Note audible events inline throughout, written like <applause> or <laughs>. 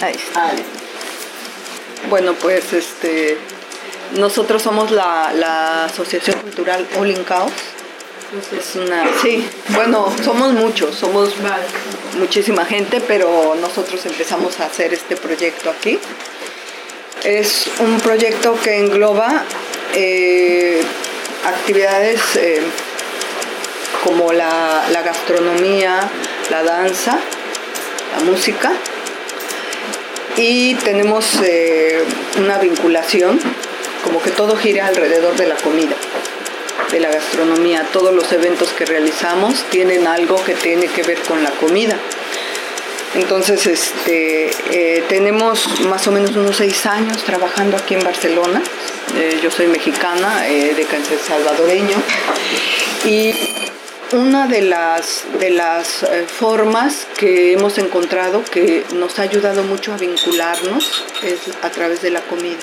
Ahí está. Bueno, pues este, nosotros somos la, la Asociación Cultural All in Chaos. Es una, sí, bueno, somos muchos, somos muchísima gente, pero nosotros empezamos a hacer este proyecto aquí. Es un proyecto que engloba eh, actividades eh, como la, gastronomía, la danza, la música y tenemos eh, una vinculación, como que todo gira alrededor de la comida, de la gastronomía. Todos los eventos que realizamos tienen algo que tiene que ver con la comida. Entonces, este, eh, tenemos más o menos unos seis años trabajando aquí en Barcelona. Eh, yo soy mexicana, de cáncer salvadoreño. Y una de las, de las eh, formas que hemos encontrado que nos ha ayudado mucho a vincularnos es a través de la comida,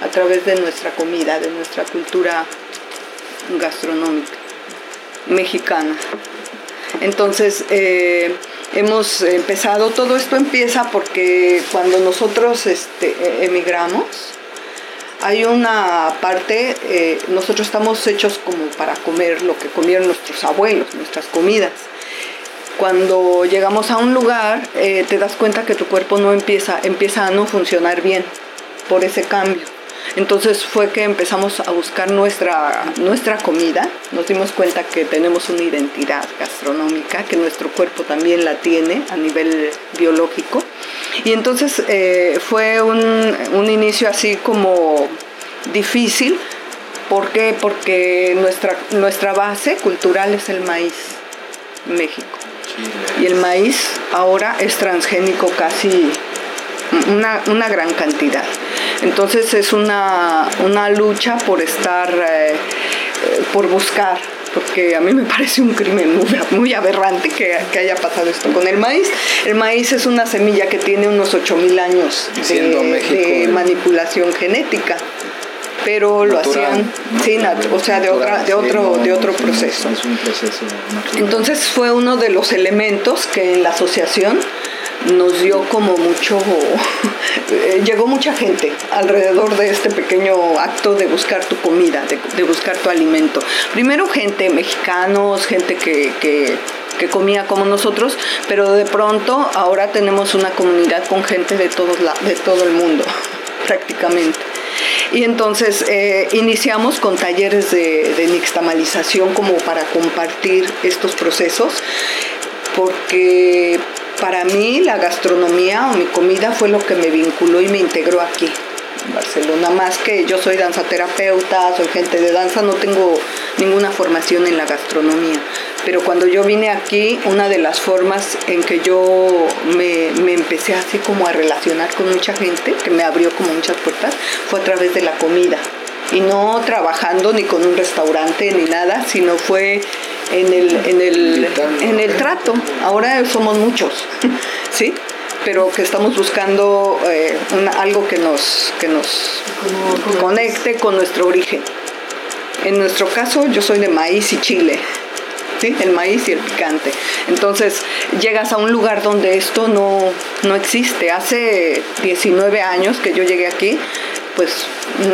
a través de nuestra comida, de nuestra cultura gastronómica mexicana. Entonces, eh, hemos empezado, todo esto empieza porque cuando nosotros este, emigramos, hay una parte, eh, nosotros estamos hechos como para comer lo que comieron nuestros abuelos, nuestras comidas. Cuando llegamos a un lugar, eh, te das cuenta que tu cuerpo no empieza, empieza a no funcionar bien por ese cambio. Entonces fue que empezamos a buscar nuestra, nuestra comida, nos dimos cuenta que tenemos una identidad gastronómica, que nuestro cuerpo también la tiene a nivel biológico. Y entonces eh, fue un, un inicio así como difícil. ¿Por qué? Porque nuestra, nuestra base cultural es el maíz, México. Y el maíz ahora es transgénico casi una, una gran cantidad. Entonces es una, lucha por estar, eh, por buscar, porque a mí me parece un crimen muy, aberrante que, haya pasado esto con el maíz. El maíz es una semilla que tiene unos 8.000 años de, manipulación genética pero lo hacían sin, o sea, de, otra, de, otro, de otro proceso. Entonces fue uno de los elementos que en la asociación nos dio como mucho, <laughs> eh, llegó mucha gente alrededor de este pequeño acto de buscar tu comida, de, buscar tu alimento. Primero gente, mexicanos, gente que, que, comía como nosotros, pero de pronto ahora tenemos una comunidad con gente de, todos de todo el mundo, <laughs> prácticamente. Y entonces eh, iniciamos con talleres de, de nixtamalización como para compartir estos procesos, porque para mí la gastronomía o mi comida fue lo que me vinculó y me integró aquí. en Barcelona, más que yo soy danzaterapeuta, soy gente de danza, no tengo ninguna formación en la gastronomía. Pero cuando yo vine aquí, una de las formas en que yo me, me, empecé así como a relacionar con mucha gente, que me abrió como muchas puertas, fue a través de la comida. Y no trabajando ni con un restaurante ni nada, sino fue en el, en el, en el trato. Ahora somos muchos, <laughs> ¿sí? pero que estamos buscando eh, algo que nos, que nos conecte con nuestro origen. En nuestro caso, yo soy de maíz y chile. ¿Sí? el maíz y el picante. Entonces llegas a un lugar donde esto no, no existe. Hace 19 años que yo llegué aquí, pues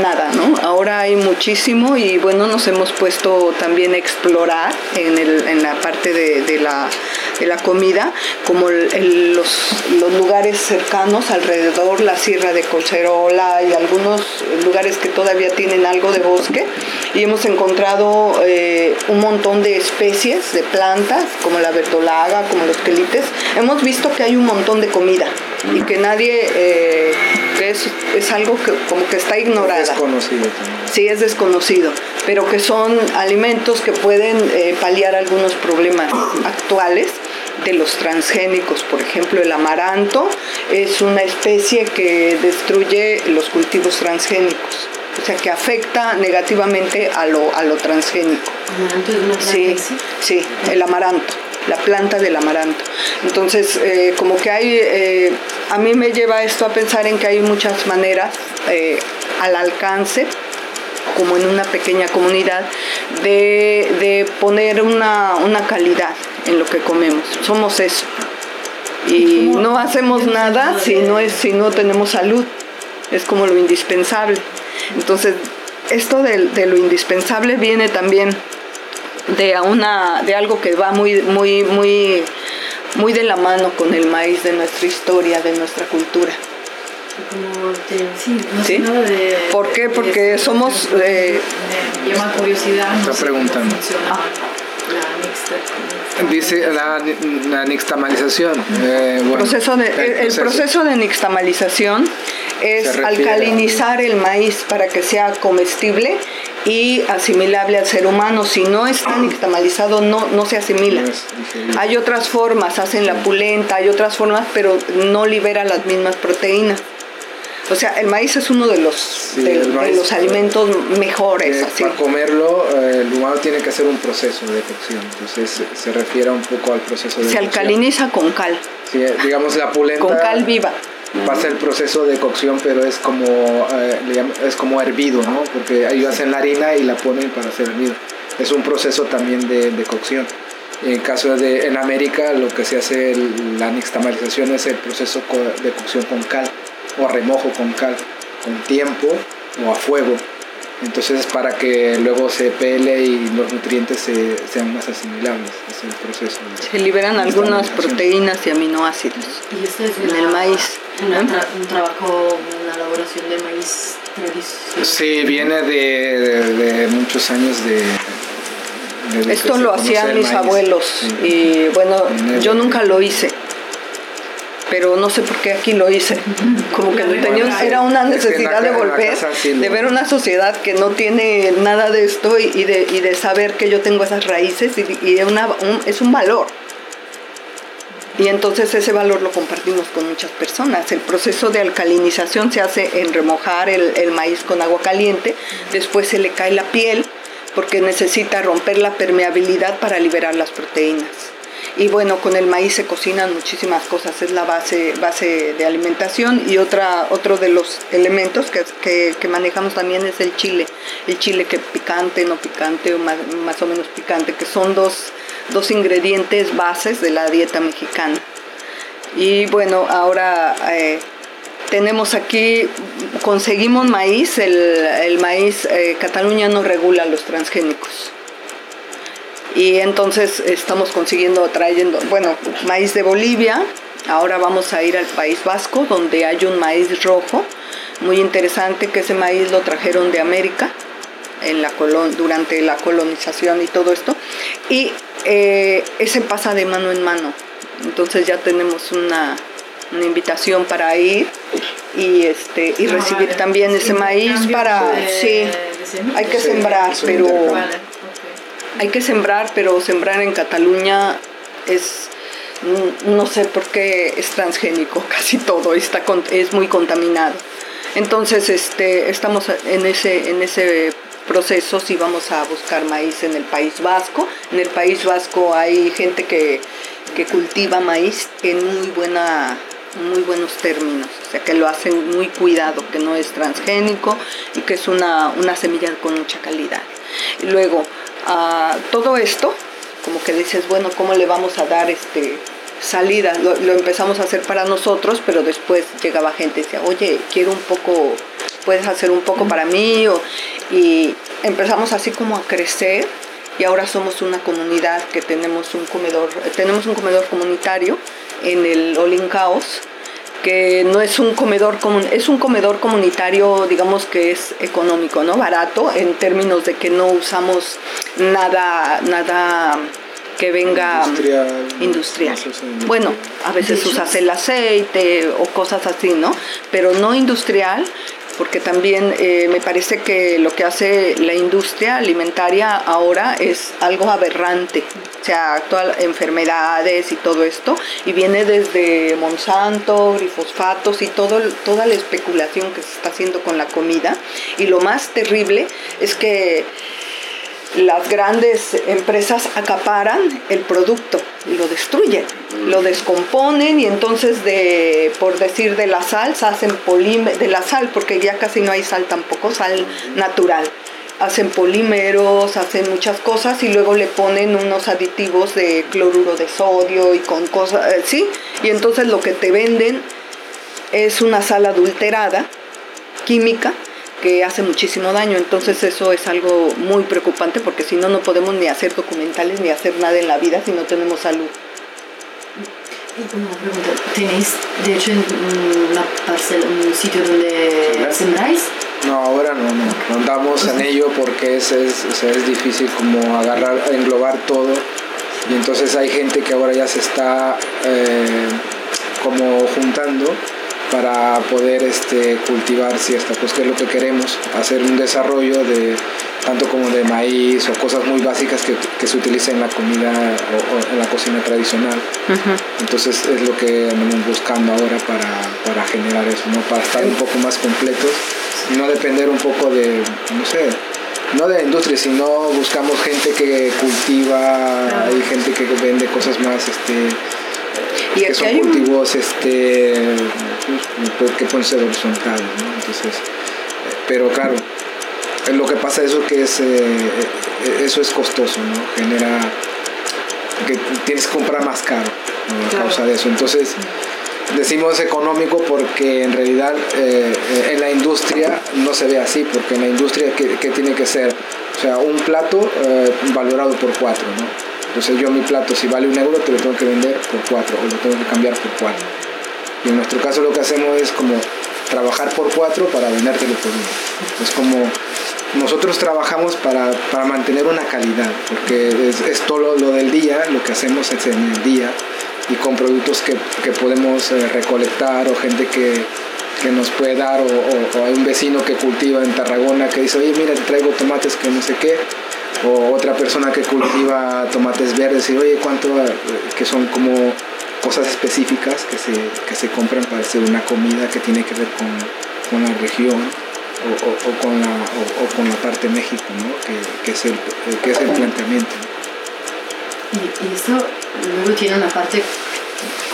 nada, ¿no? Ahora hay muchísimo y bueno, nos hemos puesto también a explorar en, el, en la parte de, la, de, la, comida, como los, los, lugares cercanos alrededor, la Sierra de Colcerola y algunos lugares que todavía tienen algo de bosque y hemos encontrado eh, un montón de especies de plantas, como la verdolaga, como los quelites. Hemos visto que hay un montón de comida y que nadie, eh, que es, es, algo que como que está ignorada. Es desconocido Sí, es desconocido, pero que son alimentos que pueden eh, paliar algunos problemas actuales de los transgénicos. Por ejemplo, el amaranto es una especie que destruye los cultivos transgénicos. O sea, que afecta negativamente a lo, a lo transgénico. Sí, sí, el amaranto la planta del amaranto. Entonces, eh, como que hay, eh, a mí me lleva esto a pensar en que hay muchas maneras eh, al alcance como en una pequeña comunidad, de, poner una, una calidad en lo que comemos. Somos eso. Y no hacemos nada si no, es, si no tenemos salud. Es como lo indispensable. Entonces, esto de, de lo indispensable viene también de, una, de algo que va muy, muy, muy, muy de la mano con el maíz de nuestra historia, de nuestra cultura. Como sí, no De, ¿Por qué? Porque somos... Eh, me, llama curiosidad. Está preguntando. Dice la, la nixtamalización. Eh, proceso de, el, proceso. de nixtamalización es alcalinizar el maíz para que sea comestible y asimilable al ser humano. Si no está nixtamalizado, no, no se asimila. Hay otras formas, hacen la pulenta, hay otras formas, pero no libera las mismas proteínas. O sea, el maíz es uno de los, de, los alimentos mejores. Para comerlo, eh, el humano tiene que hacer un proceso de cocción. Entonces se refiere un poco al proceso de Se alcaliniza con cal. Sí, digamos la pulenta. Con cal viva. Pasa el proceso de cocción, pero es como, eh, es como hervido, ¿no? Porque ahí hacen la harina y la ponen para hacer hervido. Es un proceso también de, de cocción. En caso de en América, lo que se hace la nixtamalización es el proceso de cocción con cal o remojo con cal, con tiempo o a fuego. Entonces es para que luego se pele y los nutrientes sean más asimilables. Es el proceso. se liberan algunas proteínas y aminoácidos y esto es en el maíz. un trabajo, una elaboración de maíz tradicional. Sí, viene de, muchos años de, Esto lo hacían mis abuelos y bueno, yo nunca lo hice pero no sé por qué aquí lo hice. Como que tenía, era una necesidad de volver, de ver una sociedad que no tiene nada de esto y, de, y de saber que yo tengo esas raíces y, una, es un valor. Y entonces ese valor lo compartimos con muchas personas. El proceso de alcalinización se hace en remojar el, el maíz con agua caliente, después se le cae la piel porque necesita romper la permeabilidad para liberar las proteínas. Y bueno, con el maíz se cocinan muchísimas cosas, es la base, base de alimentación. Y otra, otro de los elementos que, que, manejamos también es el chile. El chile que picante, no picante o más, o menos picante, que son dos, dos ingredientes bases de la dieta mexicana. Y bueno, ahora eh, tenemos aquí, conseguimos maíz, el, el maíz, eh, Cataluña no regula los transgénicos y entonces estamos consiguiendo, trayendo, bueno, maíz de Bolivia, ahora vamos a ir al País Vasco, donde hay un maíz rojo, muy interesante, que ese maíz lo trajeron de América en la durante la colonización y todo esto, y eh, ese pasa de mano en mano, entonces ya tenemos una, una invitación para ir y este y recibir también ese maíz para sí hay que sembrar pero hay que sembrar, pero sembrar en Cataluña es, no sé por qué es transgénico, <laughs> casi todo está, es muy contaminado. Entonces este, estamos en ese, en ese proceso si vamos a buscar maíz en el País Vasco. En el País Vasco hay gente que, que cultiva maíz en muy buena muy buenos términos, o sea que lo hacen muy cuidado, que no es transgénico y que es una, una semilla con mucha calidad. Y luego, a todo esto, como que dices, bueno, ¿cómo le vamos a dar este salida? Lo, empezamos a hacer para nosotros, pero después llegaba gente y decía, oye, quiero un poco, puedes hacer un poco para mí, y empezamos así como a crecer y ahora somos una comunidad que tenemos un comedor, tenemos un comedor comunitario en el Olin Caos que no es un comedor común, es un comedor comunitario, digamos que es económico, ¿no? Barato en términos de que no usamos nada nada que venga industrial. Bueno, a veces usas el aceite o cosas así, ¿no? Pero no industrial porque también eh, me parece que lo que hace la industria alimentaria ahora es algo aberrante, o sea, actual enfermedades y todo esto, y viene desde Monsanto, glifosfatos y todo, toda la especulación que se está haciendo con la comida, y lo más terrible es que las grandes empresas acaparan el producto y lo destruyen, lo descomponen y entonces de, por decir de la sal, se hacen polímeros, de la sal, porque ya casi no hay sal tampoco, sal natural. hacen polímeros, hacen muchas cosas y luego le ponen unos aditivos de cloruro de sodio y con cosas, eh, ¿sí? Y entonces lo que te venden es una sal adulterada, química, que hace muchísimo daño. Entonces eso es algo muy preocupante porque si no, no podemos ni hacer documentales ni hacer nada en la vida si no tenemos salud. Y una pregunta, ¿tenéis de hecho una parcela, un sitio donde sembráis? No, ahora no, no, andamos en ello porque es, es, es difícil como agarrar, englobar todo y entonces hay gente que ahora ya se está eh, como juntando para poder este, cultivar cierta, pues que es lo que queremos, hacer un desarrollo de tanto como de maíz o cosas muy básicas que, que se utilizan en la comida o, en la cocina tradicional. Entonces es lo que andamos buscando ahora para, para, generar eso, ¿no? para estar un poco más completos y no depender un poco de, no sé, no de la industria, sino buscamos gente que cultiva y gente que vende cosas más este, y que son cultivos este, pues, que pueden ser horizontales, ¿no? Entonces, pero claro, lo que pasa es que es, eh, eso es costoso, ¿no? Genera que tienes que comprar más caro a causa de eso. Entonces, decimos económico porque en realidad eh, en la industria no se ve así, porque en la industria, ¿qué, tiene que ser? O sea, un plato eh, valorado por cuatro, ¿no? Entonces yo mi plato, si vale un euro, te lo tengo que vender por cuatro o lo tengo que cambiar por cuatro. Y en nuestro caso lo que hacemos es como trabajar por cuatro para vendértelo por uno. Es como nosotros trabajamos para, para mantener una calidad, porque es, todo lo, del día, lo que hacemos es en el día y con productos que, que podemos eh, recolectar o gente que, que nos puede dar o, hay un vecino que cultiva en Tarragona que dice, oye, mira, te traigo tomates que no sé qué o otra persona que cultiva tomates verdes y oye cuánto que son como cosas específicas que se, que se compran para hacer una comida que tiene que ver con, con la región o, o, con la, o, con la parte de México, ¿no? que, que, es el, que es el planteamiento. Y, y esto luego tiene una parte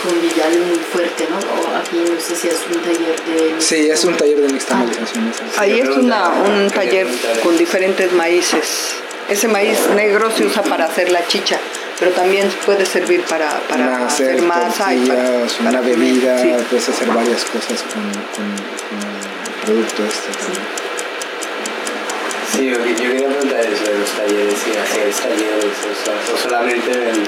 convivial muy fuerte, ¿no? O aquí no sé si es un taller de... Sí, es un taller de nixtamalización. Ah. Ahí es una, un taller con diferentes maíces. Ese maíz negro se usa para hacer la chicha, pero también puede servir para, para hacer, masa y para, una bebida, puedes hacer varias cosas con, con, el producto este. Sí, yo, quería preguntar eso de los talleres, si hacer talleres o, solamente el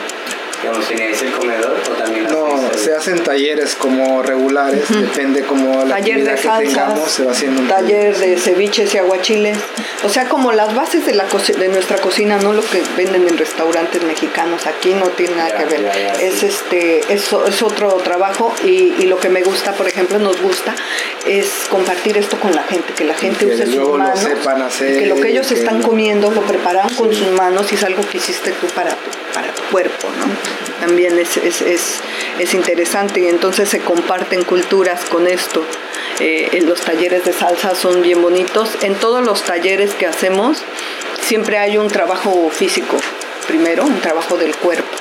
Digamos, ¿teníais el comedor o también No, se hacen talleres como regulares, depende como la taller de salsas, que tengamos, se va haciendo un taller de ceviches y aguachiles. O sea, como las bases de, la de nuestra cocina, no lo que venden en restaurantes mexicanos, aquí no tiene nada que ver. es este es, es otro trabajo y, y, lo que me gusta, por ejemplo, nos gusta es compartir esto con la gente, que la gente use sus manos, hacer, que lo que ellos están comiendo lo prepararon con sus manos y es algo que hiciste tú para tu, para tu cuerpo, también es, es, es, es, interesante y entonces se comparten culturas con esto. Eh, los talleres de salsa son bien bonitos. En todos los talleres que hacemos siempre hay un trabajo físico, primero, un trabajo del cuerpo.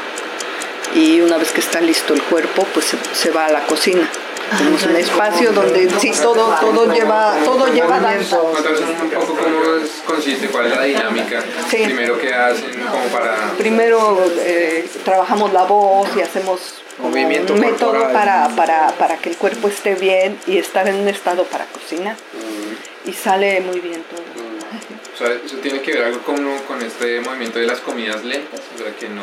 Y una vez que está listo el cuerpo, pues se va a la cocina tenemos un espacio donde sí todo todo lleva todo lleva danza. un poco cómo consiste, cuál es la dinámica. Primero que hacen como para. Primero eh, trabajamos la voz y hacemos Movimiento un método para, para, para, que el cuerpo esté bien y estar en un estado para cocinar. Mm. Y sale muy bien todo. Mm. O sea, eso tiene que ver algo con, con este movimiento de las comidas lentas, o sea, que no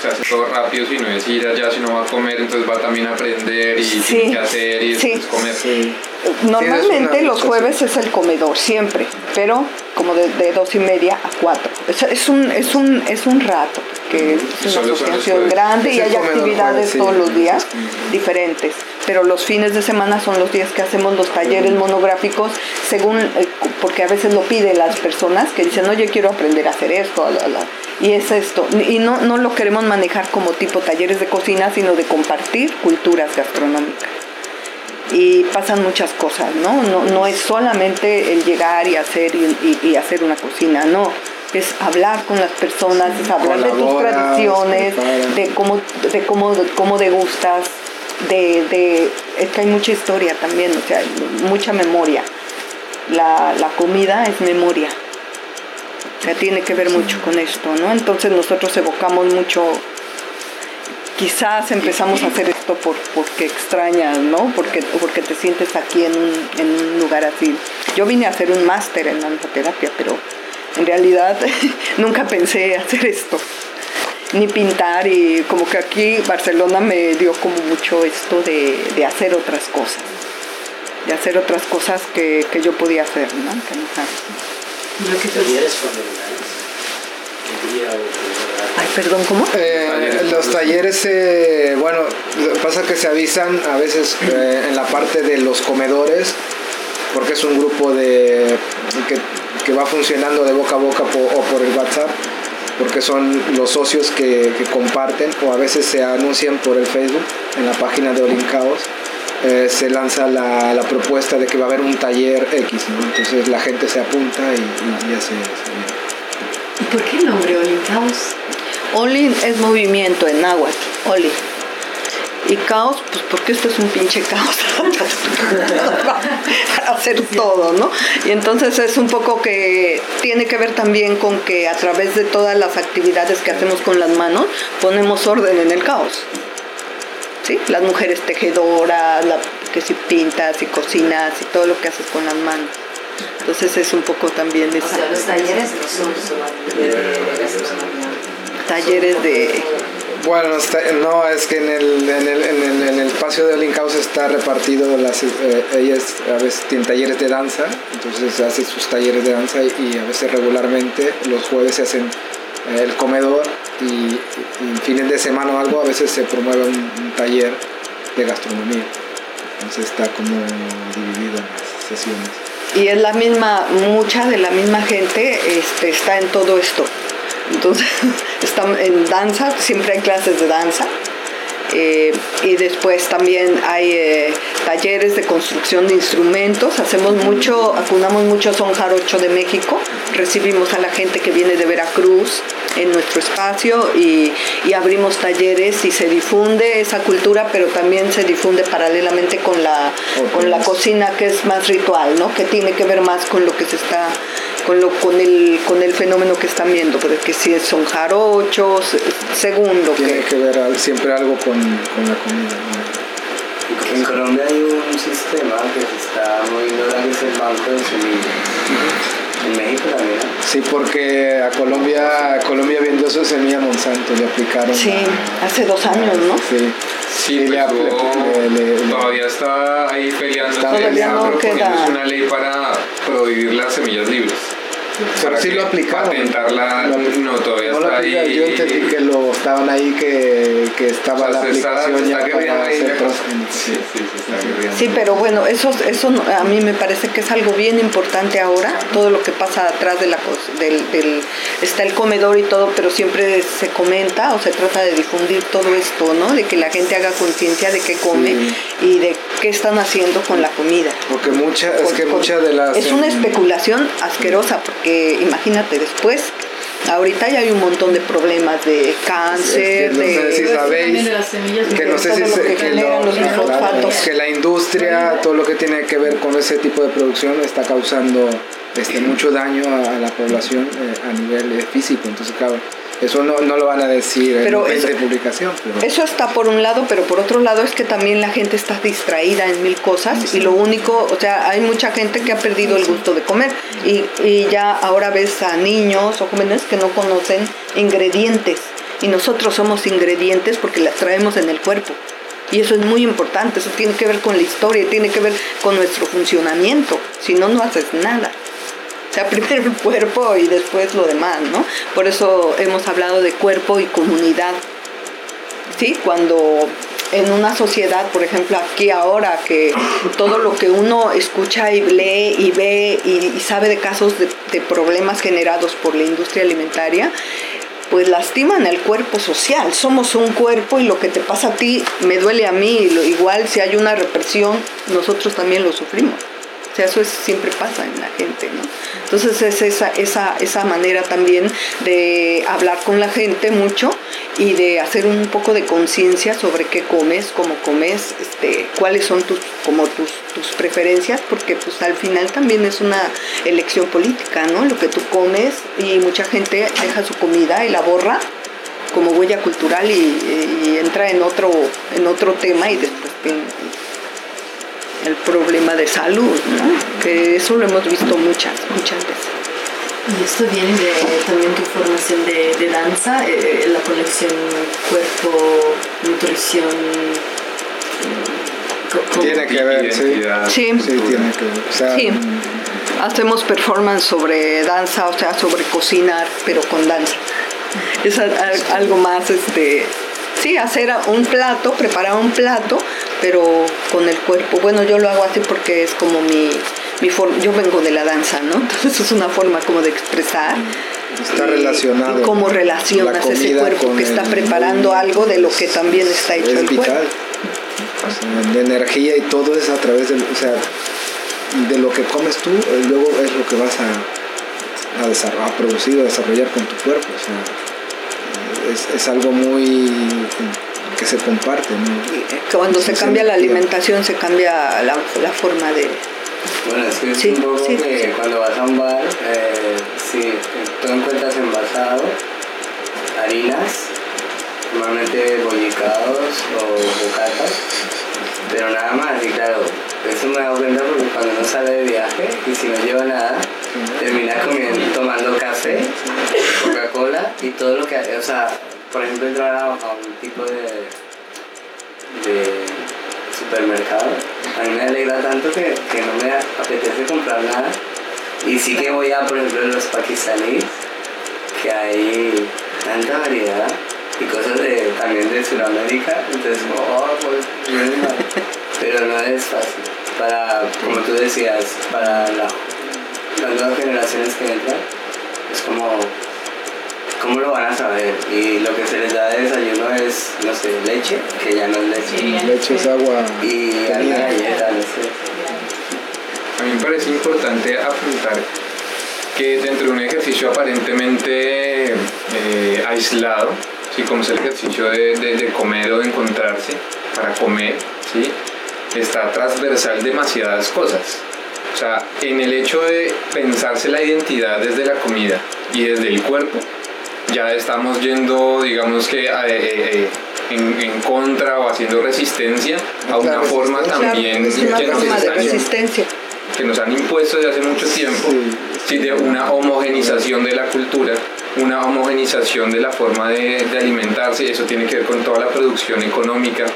se hace todo rápido, si no es ir allá, si no va a comer, entonces va también a aprender y tiene que hacer y después comer. Normalmente los jueves es el comedor, siempre, pero como de, dos y media a cuatro. Es, es, un, es, un, es un rato, que es una asociación grande y hay actividades todos los días diferentes. Pero los fines de semana son los días que hacemos los talleres monográficos, según, eh, porque a veces lo piden las personas que dicen, oye, quiero aprender a hacer esto, y es esto. Y no, no lo queremos manejar como tipo talleres de cocina, sino de compartir culturas gastronómicas y pasan muchas cosas, ¿no? No, no es solamente el llegar y hacer y, hacer una cocina, no. Es hablar con las personas, es hablar de tus tradiciones, de cómo, de cómo, de cómo degustas, de, de, es que hay mucha historia también, o sea, mucha memoria. La, la comida es memoria. Tiene que ver mucho con esto, ¿no? Entonces nosotros evocamos mucho, quizás empezamos a hacer esto por, porque extrañas, ¿no? Porque, porque te sientes aquí en un, lugar así. Yo vine a hacer un máster en danzaterapia, pero en realidad <laughs> nunca pensé hacer esto, ni pintar y como que aquí Barcelona me dio como mucho esto de, de hacer otras cosas, de hacer otras cosas que, que yo podía hacer, ¿no? Que no ¿Qué talleres Ay, perdón, ¿cómo? Eh, los talleres, eh, bueno, pasa que se avisan a veces eh, en la parte de los comedores, porque es un grupo de que que va funcionando de boca a boca o por el WhatsApp, porque son los socios que, comparten o a veces se anuncian por el Facebook en la página de Olincaos. Eh, se lanza la, propuesta de que va a haber un taller X, entonces la gente se apunta y, ya se, ¿Y por qué el nombre Olincaos? Olin es movimiento en náhuatl, Olin. Y caos, pues porque esto es un pinche caos <laughs> para hacer todo, ¿no? Y entonces es un poco que tiene que ver también con que a través de todas las actividades que hacemos con las manos, ponemos orden en el caos. ¿Sí? Las mujeres tejedoras, que si pintas y cocinas y todo lo que haces con las manos. Entonces es un poco también de... O sea, los talleres no son Talleres de bueno, no, es que en el, en el, en el, en el espacio de Olincaus está repartido, las, eh, ellas a veces tienen talleres de danza, entonces hace sus talleres de danza y, a veces regularmente los jueves se hacen el comedor y, en fines de semana o algo a veces se promueve un, taller de gastronomía. Entonces está como dividido en las sesiones. Y es la misma, mucha de la misma gente este, está en todo esto. Entonces, <laughs> estamos en danza, siempre hay clases de danza. Eh, y después también hay eh, talleres de construcción de instrumentos. Hacemos mucho, acunamos mucho son jarocho de México. Recibimos a la gente que viene de Veracruz en nuestro espacio y, y, abrimos talleres y se difunde esa cultura, pero también se difunde paralelamente con la, con la cocina que es más ritual, ¿no? que tiene que ver más con lo que se está con, lo, con, el, con el fenómeno que están viendo, porque si son jarochos, segundo. Tiene que, ver siempre algo con, con la comida. En Colombia hay un sistema que se está moviendo que es el banco de semillas. En México también. Sí, porque a Colombia, Colombia vendió su semilla Monsanto, le aplicaron. Sí, hace dos años, ¿no? Sí. Sí, pues todavía está ahí peleando, todavía no queda. una ley para prohibir las semillas libres. Pero sí lo aplicaron. Patentarla, no, todavía está ahí. Yo entendí que lo estaban ahí, que, que estaba la aplicación ya para hacer sí, sí, está sí, pero bueno, eso, eso a mí me parece que es algo bien importante ahora, todo lo que pasa atrás de la del, del, está el comedor y todo, pero siempre se comenta o se trata de difundir todo esto, ¿no? De que la gente haga conciencia de qué come y de qué están haciendo con la comida. Porque mucha, es que muchas de las... Es una especulación asquerosa, porque imagínate después Ahorita ya hay un montón de problemas de cáncer, de, no sé si sabéis, que no sé si que, que, la industria, todo lo que tiene que ver con ese tipo de producción está causando este, mucho daño a, la población eh, a nivel eh, físico. Entonces, claro, eso no, no, lo van a decir pero en eso, publicación. Eso está por un lado, pero por otro lado es que también la gente está distraída en mil cosas y lo único, o sea, hay mucha gente que ha perdido el gusto de comer y, y ya ahora ves a niños o jóvenes que no conocen ingredientes y nosotros somos ingredientes porque las traemos en el cuerpo. Y eso es muy importante, eso tiene que ver con la historia, tiene que ver con nuestro funcionamiento, si no, no haces nada. O <laughs> sea, primero el cuerpo y después lo demás, ¿no? Por eso hemos hablado de cuerpo y comunidad. ¿Sí? Cuando en una sociedad, por ejemplo, aquí ahora, que todo lo que uno escucha y lee y ve y, sabe de casos de, de, problemas generados por la industria alimentaria, pues lastiman el cuerpo social. Somos un cuerpo y lo que te pasa a ti me duele a mí. Igual si hay una represión, nosotros también lo sufrimos. O sea, eso siempre pasa en la gente, ¿no? Entonces es esa, esa, esa manera también de hablar con la gente mucho y de hacer un poco de conciencia sobre qué comes, cómo comes, este, cuáles son tus, como tus, tus preferencias, porque pues al final también es una elección política, ¿no? Lo que tú comes y mucha gente deja su comida y la borra como huella cultural y, entra en otro, en otro tema y después el problema de salud, ¿no? Que eso lo hemos visto muchas, muchas veces. Y esto viene de también tu formación de, de danza, eh, la conexión cuerpo, nutrición. Tiene que ver, sí. Sí. tiene que ver. O sea, sí. Hacemos performance sobre danza, o sea, sobre cocinar, pero con danza. Es algo más, este, sí, hacer un plato, preparar un plato, pero con el cuerpo. Bueno, yo lo hago así porque es como mi, yo vengo de la danza, ¿no? <laughs> Entonces es una forma como de expresar. Está relacionado. Y cómo relacionas ese cuerpo que está preparando algo de lo que también está hecho el cuerpo. de energía y todo es a través del, o sea, de lo que comes tú, eh, luego es lo que vas a, a, desarrollar, a producir, a desarrollar con tu cuerpo. O sea, es, es algo muy que se comparte. ¿no? Cuando se cambia la alimentación, se cambia la, la forma de, bueno, es que es un poco que cuando vas a un bar, eh, si tú encuentras envasado harinas, normalmente bollicados o bocatas, pero nada más, y claro, eso me da cuenta porque cuando uno sale de viaje y si no lleva nada, termina comiendo, tomando café, Coca-Cola y todo lo que, o sea, por ejemplo, entrar a, un tipo de, de supermercado, a mí me alegra tanto que, que no me apetece comprar nada. Y sí que voy a, por ejemplo, los pakistaníes, que hay tanta variedad y cosas de, también de Sudamérica, entonces, oh, pues, pero no es fácil. Para, como tú decías, para la, las nuevas generaciones que entran, es como ¿cómo lo van a saber? Y lo que se les da de desayuno es, no sé, leche, que ya no es leche. leche es agua. Y alguna galleta, no sé. A mí me parece importante apuntar que dentro de un ejercicio aparentemente eh, aislado, ¿sí? como es el ejercicio de, de, comer o de encontrarse para comer, ¿sí? está transversal demasiadas cosas. O sea, en el hecho de pensarse la identidad desde la comida y desde el cuerpo, ya estamos yendo, digamos que eh, eh, en, en, contra o haciendo resistencia a una forma también que, nos que nos han impuesto desde hace mucho tiempo, sí. de una homogenización de la cultura, una homogenización de la forma de, de, alimentarse, eso tiene que ver con toda la producción económica.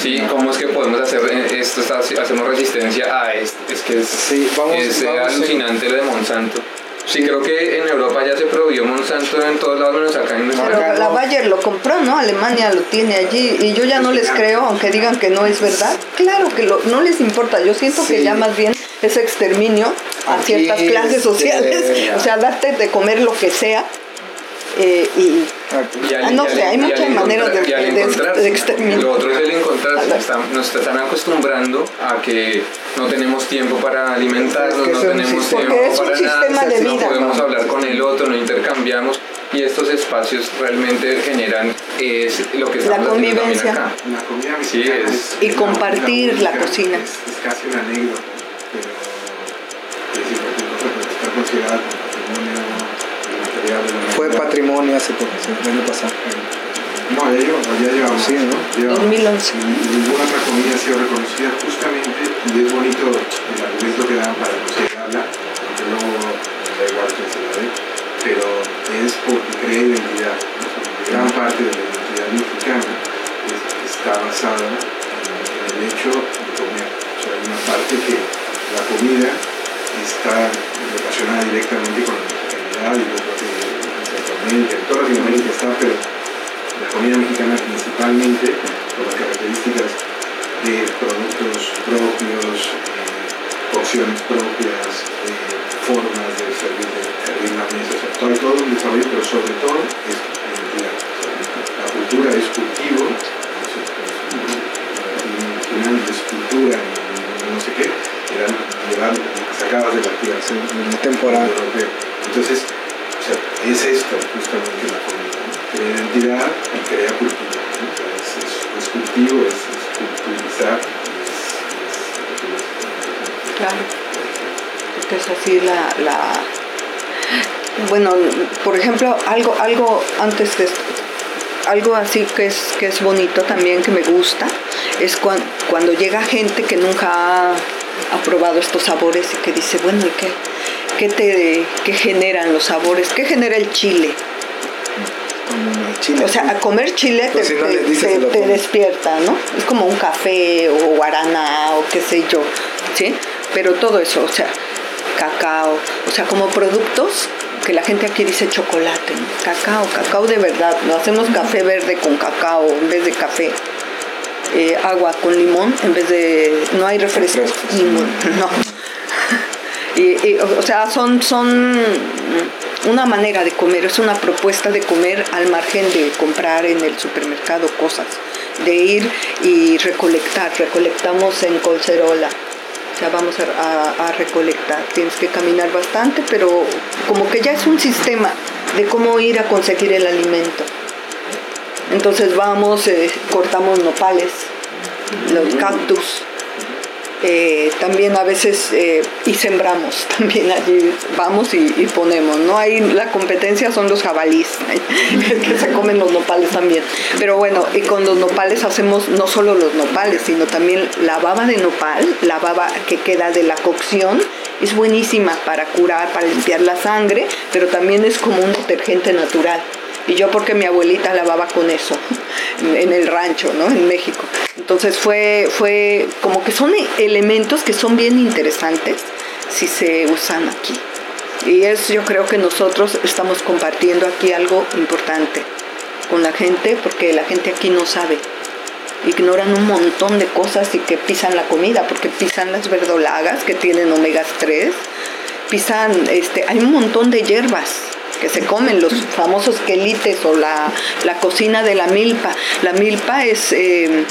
Sí, ¿cómo es que podemos hacer eh, esto? Hacemos resistencia a esto. Es que es, sí, vamos, es alucinante lo de Monsanto. Sí, creo que en Europa ya se prohibió Monsanto en todos lados menos acá en nuestra Pero la Bayer lo compró, ¿no? Alemania lo tiene allí. Y yo ya no les creo, aunque digan que no es verdad. Claro que lo, no les importa, yo siento que ya más bien es exterminio a ciertas clases sociales, <laughs> o sea, darte de comer lo que sea eh, y, ah, no sé, hay muchas maneras de, de, exterminar. Lo otro es el encontrarse, nos están acostumbrando a que no tenemos tiempo para alimentarnos, no tenemos tiempo para nada, no podemos hablar con el otro, no intercambiamos y estos espacios realmente generan es lo que estamos la convivencia acá. La comida sí, es, y compartir la cocina. Es, casi una anécdota, pero es importante está considerada como patrimonio fue patrimonio hace poco, el año pasado. No, ya llevamos, ya llevamos. Sí, ¿no? 2011. Ninguna otra comida ha sido reconocida justamente y es bonito el argumento que dan para considerarla, aunque luego da igual que se la dé, pero es porque crea identidad. Gran parte de la identidad mexicana está basada en el hecho de comer. O sea, hay una parte que la comida está relacionada directamente con la y yo en toda Latinoamérica está, pero la comida mexicana principalmente por las características de productos propios, eh, propias, eh, formas de servir, de servir la mesa, todo, todo un desarrollo, pero sobre todo es la cultura es cultivo, es, es cultura, no sé qué, eran llevar sacadas de la tierra, temporal. Entonces, es esto justamente la comida. crea identidad y crea cultura. es, cultivo, es, culturizar. claro, porque es así la, la, Bueno, por ejemplo, algo, algo antes de algo así que es, que es bonito también, que me gusta, es cuando, cuando llega gente que nunca ha, probado estos sabores y que dice, bueno, ¿y qué, qué, te, qué generan los sabores? ¿Qué genera el chile? o sea, a comer chile te, te, despierta, ¿no? Es como un café o guaraná o qué sé yo, ¿sí? Pero todo eso, o sea, cacao, o sea, como productos que la gente aquí dice chocolate, cacao, cacao de verdad, lo hacemos café verde con cacao en vez de café. Eh, agua con limón en vez de no hay refresco limón no y, o sea son son una manera de comer es una propuesta de comer al margen de comprar en el supermercado cosas de ir y recolectar recolectamos en Colcerola ya vamos a, recolectar. Tienes que caminar bastante, pero como que ya es un sistema de cómo ir a conseguir el alimento. Entonces vamos, eh, cortamos nopales, los cactus, eh, también a veces eh, y sembramos <laughs> también allí vamos y, ponemos no hay la competencia son los jabalís <laughs> que se comen los nopales también. Pero bueno y con los nopales hacemos no solo los nopales sino también la baba de nopal la baba que queda de la cocción es buenísima para curar para limpiar la sangre pero también es como un detergente natural y yo porque mi abuelita lavaba con eso <laughs> en el rancho, ¿no? En México. Entonces fue, fue como que son elementos que son bien interesantes si se usan aquí. Y es, yo creo que nosotros estamos compartiendo aquí algo importante con la gente porque la gente aquí no sabe. Ignoran un montón de cosas y que pisan la comida, porque pisan las verdolagas que tienen omegas 3, pisan, este, hay un montón de hierbas que se comen, los famosos quelites o la, cocina de la milpa. La milpa es, eh,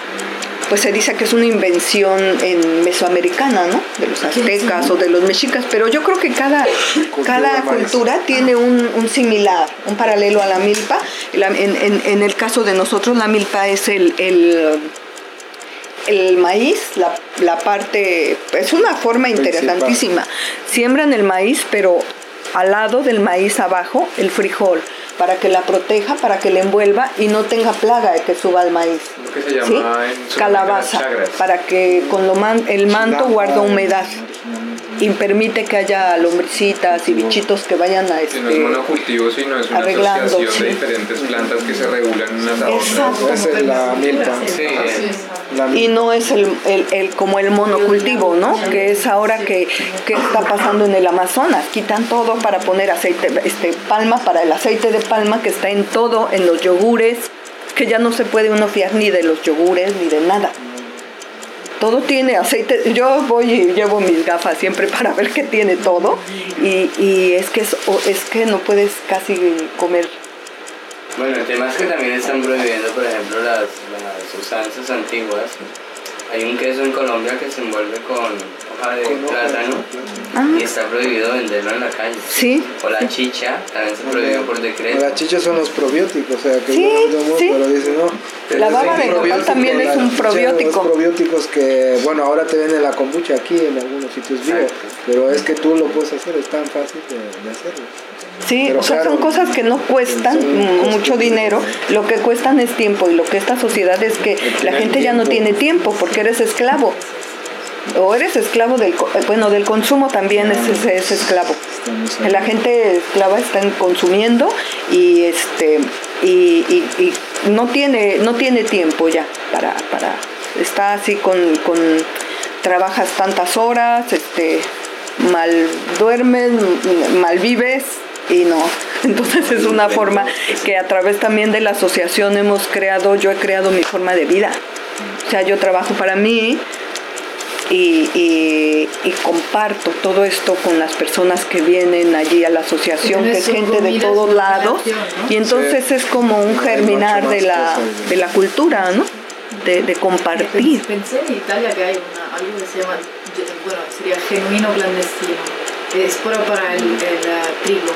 pues se dice que es una invención en mesoamericana, ¿no? De los aztecas o de los mexicas, pero yo creo que cada, cada cultura tiene un, similar, un paralelo a la milpa. en, el caso de nosotros, la milpa es el, el maíz, la, la, parte, es una forma interesantísima. Siembran el maíz, pero al lado del maíz abajo el frijol para que la proteja, para que la envuelva y no tenga plaga de que suba el maíz. se llama Calabaza, para que con lo man, el manto guarda humedad y permite que haya lombricitas y bichitos que vayan a este, no es monocultivo, sino es una asociación de diferentes plantas que se regulan unas a otras. Esa es la milpa. Y no es el, el, como el monocultivo, ¿no? Que es ahora que, que, está pasando en el Amazonas. Quitan todo para poner aceite, este, palma para el aceite de palma que está en todo, en los yogures, que ya no se puede uno fiar ni de los yogures ni de nada todo tiene aceite. Yo voy y llevo mis gafas siempre para ver que tiene todo y, es, que es, es que no puedes casi comer. Bueno, el tema es que también están prohibiendo, por ejemplo, las, las sustancias antiguas hay un queso en Colombia que se envuelve con hoja de plátano ah. y está prohibido venderlo en la calle. Sí. O la chicha, también se prohibió por decreto. La chicha son los probióticos, o sea, que sí, sí. pero dicen no. La baba de nopal también es un probiótico. Los probióticos que, bueno, ahora te venden la kombucha aquí en algunos sitios vivos, pero es que tú lo puedes hacer, es tan fácil de hacerlo. Sí, o sea, son cosas que no cuestan mucho dinero, lo que cuestan es tiempo y lo que esta sociedad es que la gente ya no tiene tiempo porque eres esclavo. O eres esclavo del, bueno, del consumo también es, es, esclavo. La gente esclava está consumiendo y este y, y, no tiene no tiene tiempo ya para para está así con, con trabajas tantas horas, este mal duermes, mal vives y no. <laughs> Entonces es una forma que a través también de la asociación hemos creado, yo he creado mi forma de vida. O sea, yo trabajo para mí y, comparto todo esto con las personas que vienen allí a la asociación, que es gente de todos lados. Y entonces es como un germinar de la, de la cultura, ¿no? De, compartir. Pensé en Italia que hay una, algo que se llama, bueno, sería genuino clandestino. Es para, para el, el trigo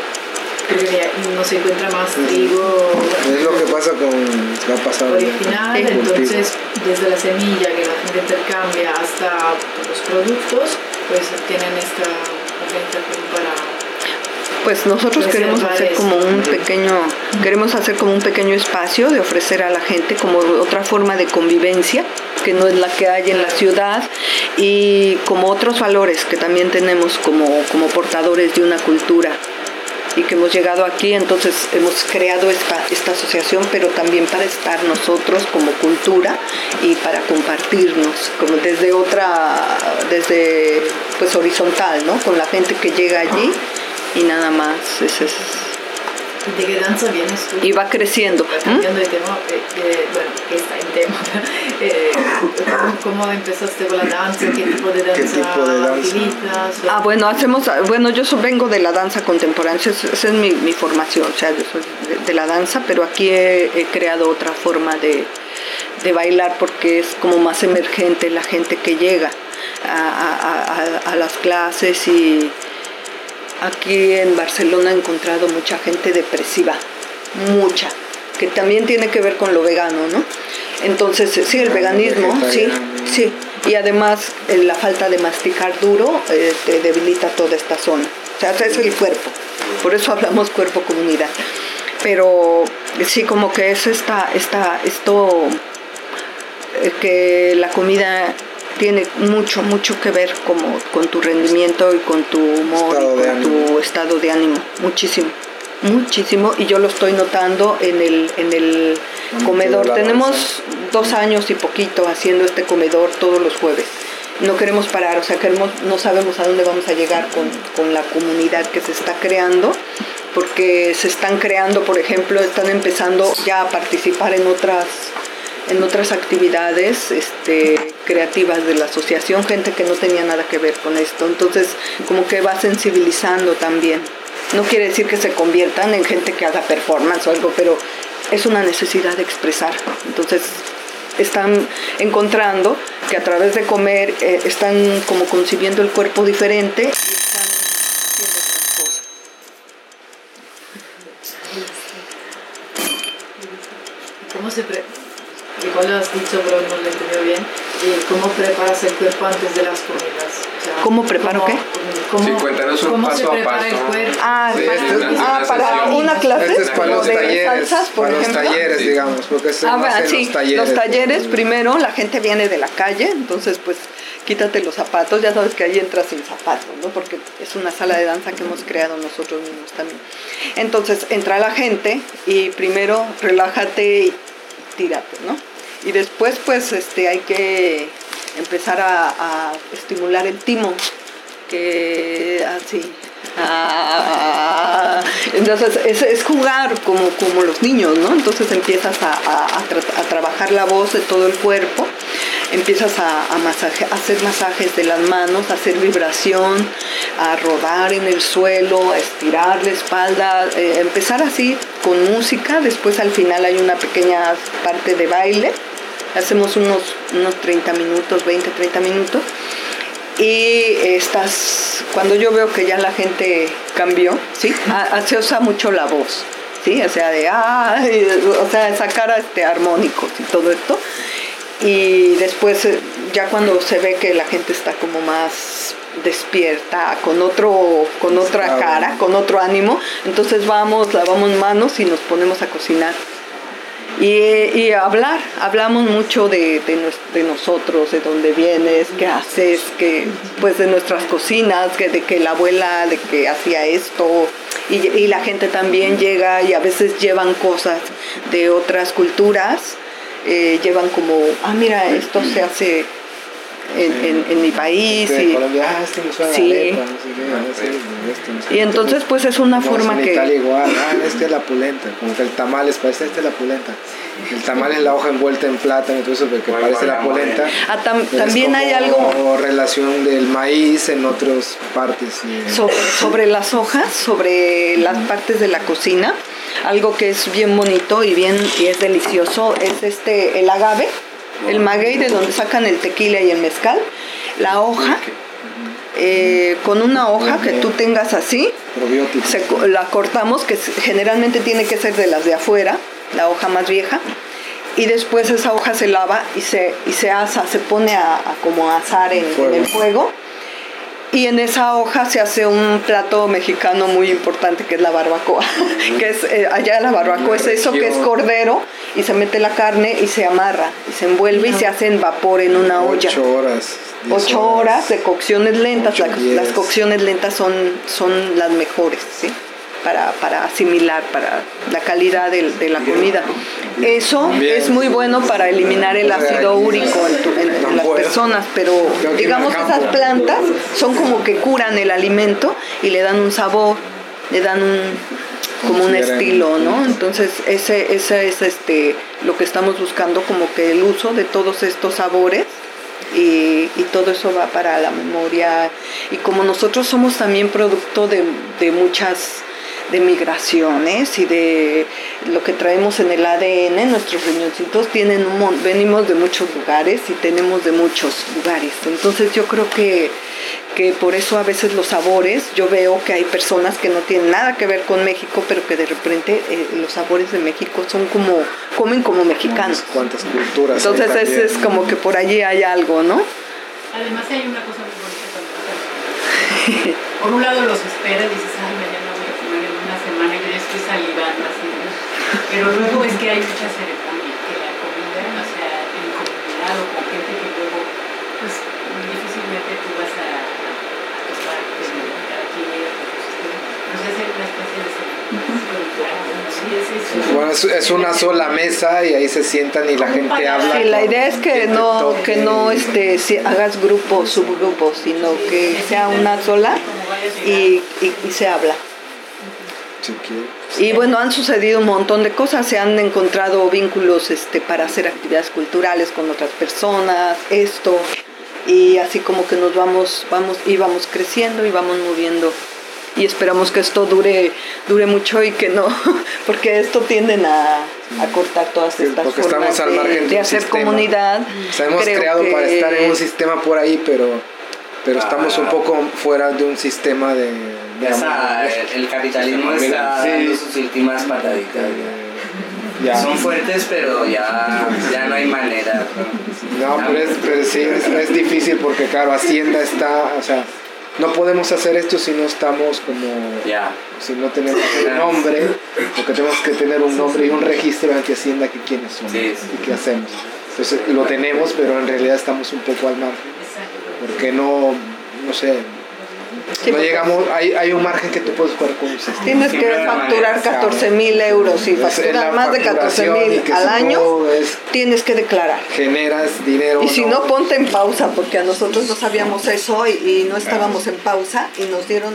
porque no se encuentra más trigo. Es lo que pasa con va a pasar original, entonces desde la semilla que la gente intercambia hasta los productos, pues tienen esta organización para pues nosotros queremos hacer como un pequeño queremos hacer como un pequeño espacio de ofrecer a la gente como otra forma de convivencia que no es la que hay en la ciudad y como otros valores que también tenemos como, como portadores de una cultura y que hemos llegado aquí, entonces hemos creado esta, asociación, pero también para estar nosotros como cultura y para compartirnos, como desde otra, desde pues horizontal, ¿no? Con la gente que llega allí y nada más. ¿De qué danza vienes tú? Y va creciendo. Cambiando de tema, eh, eh, bueno, que está en tema. <laughs> Eh, ¿cómo, empezaste con la danza? ¿Qué tipo de danza, tipo de danza? utilizas? Ah, bueno, hacemos, bueno, yo vengo de la danza contemporánea, esa es, mi, mi, formación, o sea, yo soy de, la danza, pero aquí he, creado otra forma de, de, bailar porque es como más emergente la gente que llega a, a, a las clases y Aquí en Barcelona he encontrado mucha gente depresiva, mucha, que también tiene que ver con lo vegano, ¿no? Entonces, sí, el veganismo, sí, sí. Y además la falta de masticar duro eh, te debilita toda esta zona. O sea, es el cuerpo. Por eso hablamos cuerpo-comunidad. Pero sí, como que es esta, esta, esto, eh, que la comida tiene mucho, mucho que ver como con tu rendimiento y con tu humor y con tu estado de ánimo. Muchísimo, muchísimo. Y yo lo estoy notando en el, en el comedor. Tenemos dos años y poquito haciendo este comedor todos los jueves. No queremos parar, o sea, queremos, no sabemos a dónde vamos a llegar con, con la comunidad que se está creando porque se están creando, por ejemplo, están empezando ya a participar en otras en otras actividades este, creativas de la asociación, gente que no tenía nada que ver con esto. Entonces, como que va sensibilizando también. No quiere decir que se conviertan en gente que haga performance o algo, pero es una necesidad de expresar. Entonces, están encontrando que a través de comer eh, están como concibiendo el cuerpo diferente y están haciendo otras cosas. ¿Cómo se pre igual lo has dicho pero no lo entendido bien, eh, ¿cómo preparas el cuerpo antes de las comidas? ¿Cómo preparo qué? ¿Cómo, sí, cuéntanos un paso se prepara a paso. el cuerpo? Ah, ah para una clase este es para los de talleres, salsas, por para ejemplo. los talleres, digamos, porque se ah, hacen sí, los talleres. Los talleres, primero, la gente viene de la calle, entonces pues quítate los zapatos, ya sabes que ahí entras sin zapatos, ¿no? Porque es una sala de danza que hemos creado nosotros mismos también. Entonces entra la gente y primero relájate y tírate, ¿no? Y después pues este, hay que empezar a, estimular el timo, que así. Ah, entonces es, jugar como, como los niños, ¿no? Entonces empiezas a, trabajar la voz de todo el cuerpo, empiezas a, hacer masajes de las manos, a hacer vibración, a rodar en el suelo, a estirar la espalda, eh, empezar así con música, después al final hay una pequeña parte de baile hacemos unos, unos 30 minutos, 20, 30 minutos. Y estás, cuando yo veo que ya la gente cambió, ¿sí? se usa mucho la voz, ¿sí? O sea, de, ah, o sea, sacar este, armónicos y todo esto. Y después, eh, ya cuando se ve que la gente está como más despierta, con otro, con otra cara, con otro ánimo, entonces vamos, lavamos manos y nos ponemos a cocinar. Y, hablar, hablamos mucho de, de, nosotros, de dónde vienes, qué haces, que, pues de nuestras cocinas, que, de que la abuela, de que hacía esto, y, la gente también llega y a veces llevan cosas de otras culturas, eh, llevan como, ah, mira, esto se hace en, en, mi país. y, sí. y entonces pues es una forma en que... Italia igual, ah, este es la pulenta, como que el tamal es parece este es la pulenta. El tamal es la hoja envuelta en plátano, entonces que parece la polenta. Ah, también hay algo... relación del maíz en otras partes. sobre las hojas, sobre las partes de la cocina, algo que es bien bonito y bien y es delicioso es este el agave el maguey de donde sacan el tequila y el mezcal, la hoja eh, con una hoja que tú tengas así, la cortamos, que generalmente tiene que ser de las de afuera, la hoja más vieja, y después esa hoja se lava y se, y se asa, se pone a, como a asar en, el fuego. Y en esa hoja se hace un plato mexicano muy importante que es la barbacoa, <laughs> que es eh, allá la barbacoa es eso que es cordero y se mete la carne y se amarra y se envuelve y se hace en vapor en una olla. Ocho horas. Ocho horas de cocciones lentas. las, cocciones lentas son, son las mejores, ¿sí? Para, para asimilar, para la calidad de, de la comida. Eso es muy bueno para eliminar el ácido úrico en, las personas, pero digamos que esas plantas son como que curan el alimento y le dan un sabor, le dan un como un estilo, ¿no? Entonces ese, ese es este lo que estamos buscando como que el uso de todos estos sabores y, todo eso va para la memoria y como nosotros somos también producto de, de muchas de migraciones y de lo que traemos en el ADN, nuestros riñoncitos tienen un venimos de muchos lugares y tenemos de muchos lugares. Entonces yo creo que, que por eso a veces los sabores, yo veo que hay personas que no tienen nada que ver con México, pero que de repente eh, los sabores de México son como, comen como mexicanos. Cuántas culturas. Entonces es, es como que por allí hay algo, ¿no? Además hay una cosa muy bonita cuando Por un lado los esperas y dices, ay, mañana semana yo ya estoy salivando así. Pero luego es que hay mucha ceremonia, que la comida, o sea, en comunidad o con gente que luego, pues difícilmente tú vas a, a toparte cada quien llega con. Pues es una especie de bueno, es, es, una sola mesa y ahí se sientan y la gente habla. Sí, la idea es que no, que no este, si hagas grupos, subgrupos, sino que sea una sola y, y, y se habla. Y bueno, han sucedido un montón de cosas, se han encontrado vínculos este, para hacer actividades culturales con otras personas, esto, y así como que nos vamos, vamos, íbamos creciendo y vamos moviendo. Y esperamos que esto dure, dure mucho y que no, <laughs> porque esto tienden a, a cortar todas estas porque formas estamos al margen de, hacer comunidad. hemos creado para estar en un sistema por ahí, pero, pero estamos un poco fuera de un sistema de el, capitalismo está dando sus últimas pataditas. Son fuertes, pero ya, ya no hay manera. No, pero, es, sí, es, difícil porque, claro, Hacienda está, o sea, no podemos hacer esto si no estamos como. Ya. Si no tenemos un nombre, porque tenemos que tener un nombre y un registro ante Hacienda que quiénes somos y qué hacemos. Entonces lo tenemos, pero en realidad estamos un poco al margen. Porque no, no sé, no llegamos, hay, hay, un margen que tú puedes jugar con Tienes que facturar 14 mil euros y facturar más de 14 mil al año, tienes que declarar. Generas dinero. Y si no, ponte en pausa, porque a nosotros no sabíamos eso y, y no estábamos en pausa y nos dieron